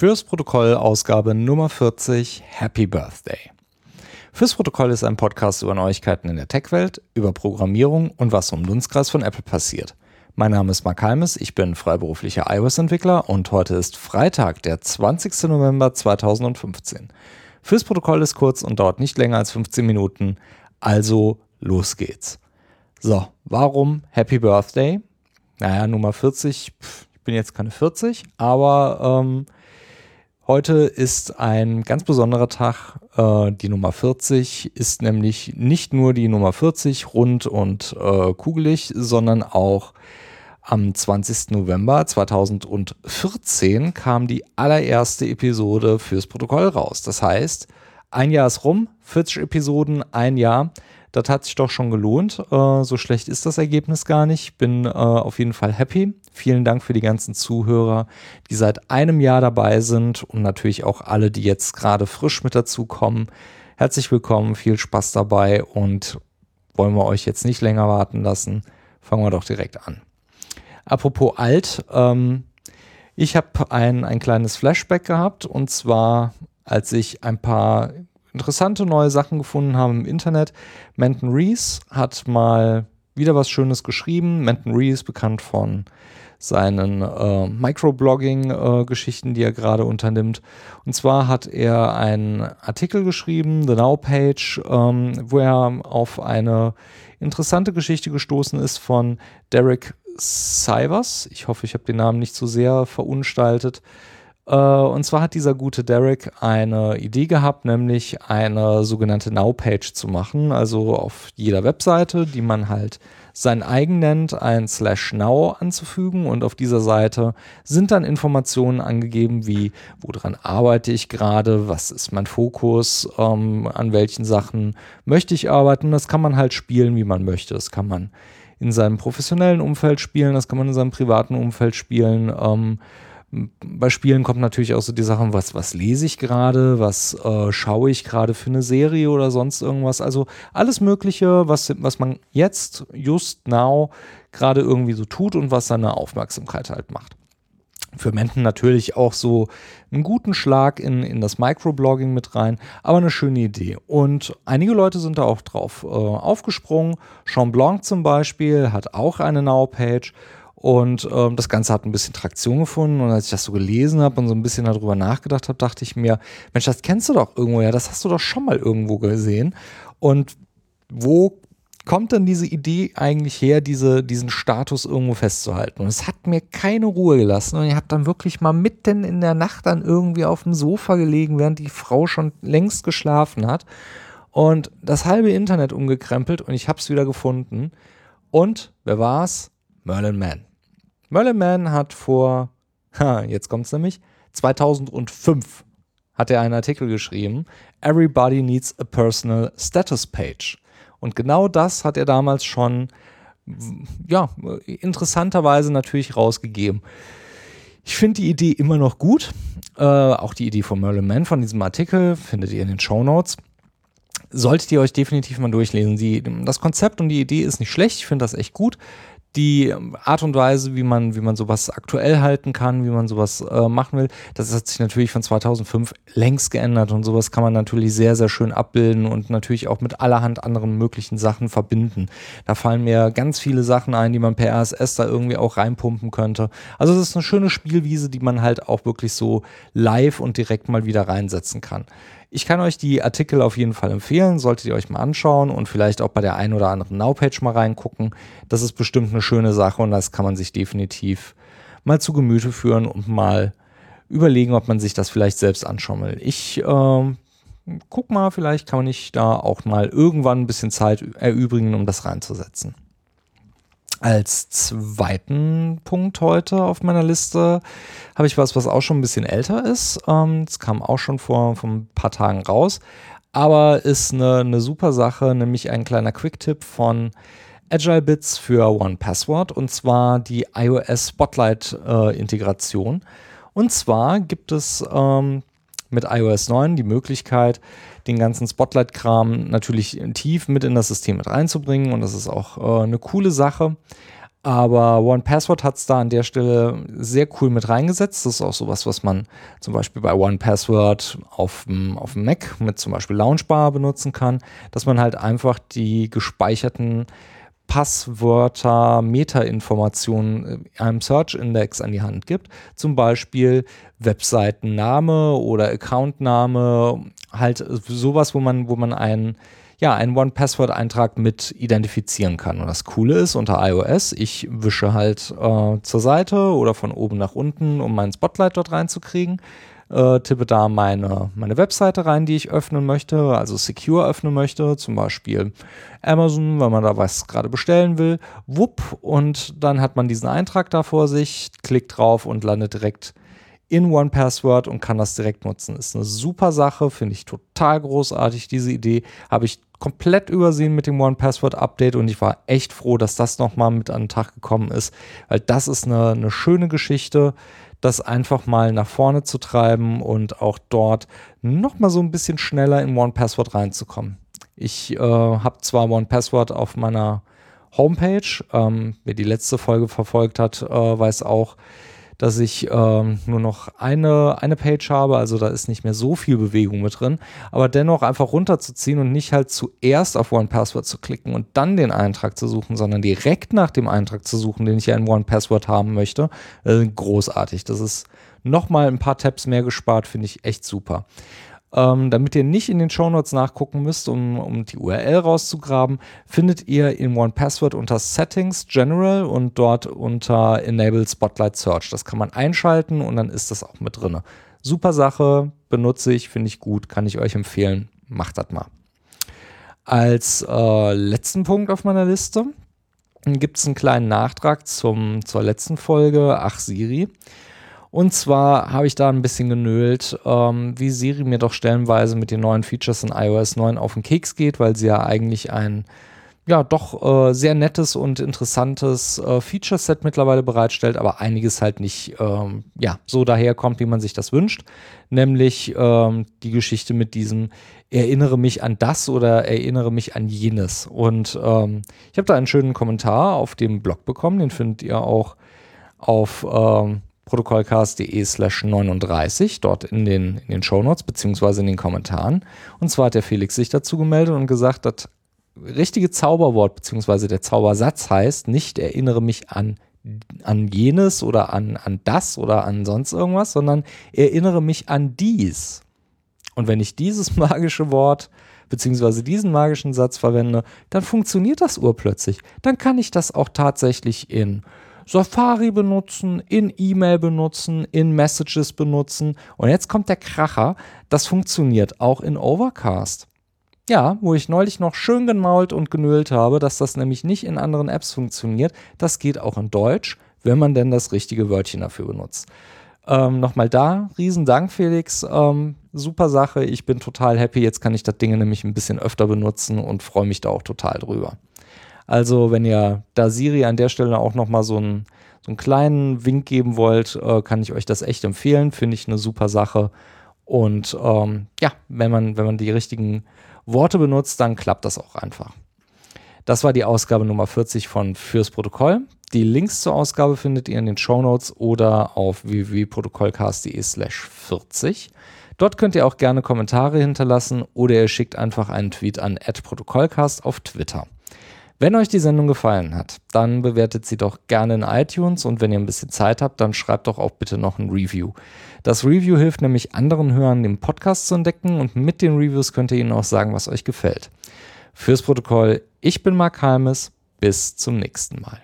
Fürs Protokoll Ausgabe Nummer 40 Happy Birthday. Fürs Protokoll ist ein Podcast über Neuigkeiten in der Tech-Welt, über Programmierung und was um Dunstkreis von Apple passiert. Mein Name ist Mark Halmes, ich bin freiberuflicher iOS-Entwickler und heute ist Freitag, der 20. November 2015. Fürs Protokoll ist kurz und dauert nicht länger als 15 Minuten, also los geht's. So, warum Happy Birthday? Naja, Nummer 40, pff, ich bin jetzt keine 40, aber ähm, Heute ist ein ganz besonderer Tag. Äh, die Nummer 40 ist nämlich nicht nur die Nummer 40 rund und äh, kugelig, sondern auch am 20. November 2014 kam die allererste Episode fürs Protokoll raus. Das heißt, ein Jahr ist rum, 40 Episoden, ein Jahr. Das hat sich doch schon gelohnt. Äh, so schlecht ist das Ergebnis gar nicht. Bin äh, auf jeden Fall happy. Vielen Dank für die ganzen Zuhörer, die seit einem Jahr dabei sind und natürlich auch alle, die jetzt gerade frisch mit dazu kommen. Herzlich willkommen, viel Spaß dabei und wollen wir euch jetzt nicht länger warten lassen. Fangen wir doch direkt an. Apropos alt, ähm, ich habe ein, ein kleines Flashback gehabt und zwar, als ich ein paar interessante neue Sachen gefunden habe im Internet. Menton Rees hat mal wieder was Schönes geschrieben. Menton Rees, bekannt von seinen äh, Microblogging-Geschichten, äh, die er gerade unternimmt. Und zwar hat er einen Artikel geschrieben, The Now Page, ähm, wo er auf eine interessante Geschichte gestoßen ist von Derek Sivers. Ich hoffe, ich habe den Namen nicht zu so sehr verunstaltet. Äh, und zwar hat dieser gute Derek eine Idee gehabt, nämlich eine sogenannte Now-Page zu machen. Also auf jeder Webseite, die man halt sein eigen nennt, ein Slash Now anzufügen. Und auf dieser Seite sind dann Informationen angegeben, wie woran arbeite ich gerade, was ist mein Fokus, ähm, an welchen Sachen möchte ich arbeiten. Das kann man halt spielen, wie man möchte. Das kann man in seinem professionellen Umfeld spielen, das kann man in seinem privaten Umfeld spielen. Ähm, bei Spielen kommt natürlich auch so die Sachen, was, was lese ich gerade, was äh, schaue ich gerade für eine Serie oder sonst irgendwas. Also alles Mögliche, was, was man jetzt, just now, gerade irgendwie so tut und was seine Aufmerksamkeit halt macht. Für Menten natürlich auch so einen guten Schlag in, in das Microblogging mit rein, aber eine schöne Idee. Und einige Leute sind da auch drauf äh, aufgesprungen. Jean Blanc zum Beispiel hat auch eine Now-Page und ähm, das Ganze hat ein bisschen Traktion gefunden. Und als ich das so gelesen habe und so ein bisschen darüber nachgedacht habe, dachte ich mir, Mensch, das kennst du doch irgendwo, ja, das hast du doch schon mal irgendwo gesehen. Und wo kommt denn diese Idee eigentlich her, diese, diesen Status irgendwo festzuhalten? Und es hat mir keine Ruhe gelassen. Und ich habe dann wirklich mal mitten in der Nacht dann irgendwie auf dem Sofa gelegen, während die Frau schon längst geschlafen hat. Und das halbe Internet umgekrempelt und ich habe es wieder gefunden. Und wer war's? Merlin Mann. Merlin Mann hat vor, ha, jetzt kommt's nämlich, 2005 hat er einen Artikel geschrieben, Everybody Needs a Personal Status Page. Und genau das hat er damals schon, ja, interessanterweise natürlich rausgegeben. Ich finde die Idee immer noch gut. Äh, auch die Idee von Merlin Mann von diesem Artikel findet ihr in den Show Notes. Solltet ihr euch definitiv mal durchlesen. Die, das Konzept und die Idee ist nicht schlecht. Ich finde das echt gut die Art und Weise, wie man, wie man sowas aktuell halten kann, wie man sowas äh, machen will, das hat sich natürlich von 2005 längst geändert und sowas kann man natürlich sehr, sehr schön abbilden und natürlich auch mit allerhand anderen möglichen Sachen verbinden. Da fallen mir ganz viele Sachen ein, die man per RSS da irgendwie auch reinpumpen könnte. Also es ist eine schöne Spielwiese, die man halt auch wirklich so live und direkt mal wieder reinsetzen kann. Ich kann euch die Artikel auf jeden Fall empfehlen, solltet ihr euch mal anschauen und vielleicht auch bei der einen oder anderen Now-Page mal reingucken. Das ist bestimmt eine schöne Sache und das kann man sich definitiv mal zu Gemüte führen und mal überlegen, ob man sich das vielleicht selbst anschauen will. Ich äh, guck mal, vielleicht kann nicht da auch mal irgendwann ein bisschen Zeit erübrigen, um das reinzusetzen. Als zweiten Punkt heute auf meiner Liste habe ich was, was auch schon ein bisschen älter ist. Es ähm, kam auch schon vor, vor ein paar Tagen raus, aber ist eine, eine super Sache, nämlich ein kleiner Quick-Tipp von Agile Bits für One Password und zwar die iOS Spotlight äh, Integration. Und zwar gibt es ähm, mit iOS 9 die Möglichkeit, den ganzen Spotlight-Kram natürlich tief mit in das System mit reinzubringen und das ist auch äh, eine coole Sache. Aber OnePassword hat es da an der Stelle sehr cool mit reingesetzt. Das ist auch sowas, was man zum Beispiel bei OnePassword auf dem, auf dem Mac mit zum Beispiel Launchbar benutzen kann, dass man halt einfach die gespeicherten Passwörter, Metainformationen einem Search Index an die Hand gibt. Zum Beispiel Webseitenname oder Accountname, halt sowas, wo man, wo man einen ja, einen One-Password-Eintrag mit identifizieren kann. Und das Coole ist, unter iOS, ich wische halt äh, zur Seite oder von oben nach unten, um meinen Spotlight dort reinzukriegen. Äh, tippe da meine, meine Webseite rein, die ich öffnen möchte, also secure öffnen möchte, zum Beispiel Amazon, wenn man da was gerade bestellen will, wupp, und dann hat man diesen Eintrag da vor sich, klickt drauf und landet direkt in OnePassword und kann das direkt nutzen. Ist eine super Sache, finde ich total großartig, diese Idee. Habe ich komplett übersehen mit dem OnePassword-Update und ich war echt froh, dass das nochmal mit an den Tag gekommen ist, weil das ist eine, eine schöne Geschichte, das einfach mal nach vorne zu treiben und auch dort nochmal so ein bisschen schneller in OnePassword reinzukommen. Ich äh, habe zwar OnePassword auf meiner Homepage, ähm, wer die letzte Folge verfolgt hat, äh, weiß auch, dass ich ähm, nur noch eine, eine Page habe, also da ist nicht mehr so viel Bewegung mit drin, aber dennoch einfach runterzuziehen und nicht halt zuerst auf One Password zu klicken und dann den Eintrag zu suchen, sondern direkt nach dem Eintrag zu suchen, den ich ja in One Password haben möchte, äh, großartig. Das ist nochmal ein paar Tabs mehr gespart, finde ich echt super. Ähm, damit ihr nicht in den Shownotes nachgucken müsst, um, um die URL rauszugraben, findet ihr in OnePassword unter Settings General und dort unter Enable Spotlight Search. Das kann man einschalten und dann ist das auch mit drin. Super Sache, benutze ich, finde ich gut, kann ich euch empfehlen. Macht das mal. Als äh, letzten Punkt auf meiner Liste gibt es einen kleinen Nachtrag zum, zur letzten Folge, Ach Siri. Und zwar habe ich da ein bisschen genölt, ähm, wie Siri mir doch stellenweise mit den neuen Features in iOS 9 auf den Keks geht, weil sie ja eigentlich ein ja doch äh, sehr nettes und interessantes äh, Feature-Set mittlerweile bereitstellt, aber einiges halt nicht ähm, ja, so daherkommt, wie man sich das wünscht. Nämlich ähm, die Geschichte mit diesem Erinnere mich an das oder erinnere mich an jenes. Und ähm, ich habe da einen schönen Kommentar auf dem Blog bekommen, den findet ihr auch auf ähm, protokollcast.de slash 39, dort in den, in den Shownotes beziehungsweise in den Kommentaren. Und zwar hat der Felix sich dazu gemeldet und gesagt, das richtige Zauberwort beziehungsweise der Zaubersatz heißt, nicht erinnere mich an an jenes oder an, an das oder an sonst irgendwas, sondern erinnere mich an dies. Und wenn ich dieses magische Wort beziehungsweise diesen magischen Satz verwende, dann funktioniert das urplötzlich. Dann kann ich das auch tatsächlich in Safari benutzen, in E-Mail benutzen, in Messages benutzen. Und jetzt kommt der Kracher, das funktioniert auch in Overcast. Ja, wo ich neulich noch schön gemault und genölt habe, dass das nämlich nicht in anderen Apps funktioniert. Das geht auch in Deutsch, wenn man denn das richtige Wörtchen dafür benutzt. Ähm, Nochmal da, riesen Dank, Felix. Ähm, super Sache. Ich bin total happy. Jetzt kann ich das Ding nämlich ein bisschen öfter benutzen und freue mich da auch total drüber. Also, wenn ihr da Siri an der Stelle auch nochmal so einen, so einen kleinen Wink geben wollt, äh, kann ich euch das echt empfehlen. Finde ich eine super Sache. Und ähm, ja, wenn man, wenn man die richtigen Worte benutzt, dann klappt das auch einfach. Das war die Ausgabe Nummer 40 von Fürs Protokoll. Die Links zur Ausgabe findet ihr in den Show Notes oder auf www.protokollcast.de slash 40. Dort könnt ihr auch gerne Kommentare hinterlassen oder ihr schickt einfach einen Tweet an protokollcast auf Twitter. Wenn euch die Sendung gefallen hat, dann bewertet sie doch gerne in iTunes und wenn ihr ein bisschen Zeit habt, dann schreibt doch auch bitte noch ein Review. Das Review hilft nämlich anderen Hörern, den Podcast zu entdecken und mit den Reviews könnt ihr ihnen auch sagen, was euch gefällt. Fürs Protokoll, ich bin Mark Halmes, bis zum nächsten Mal.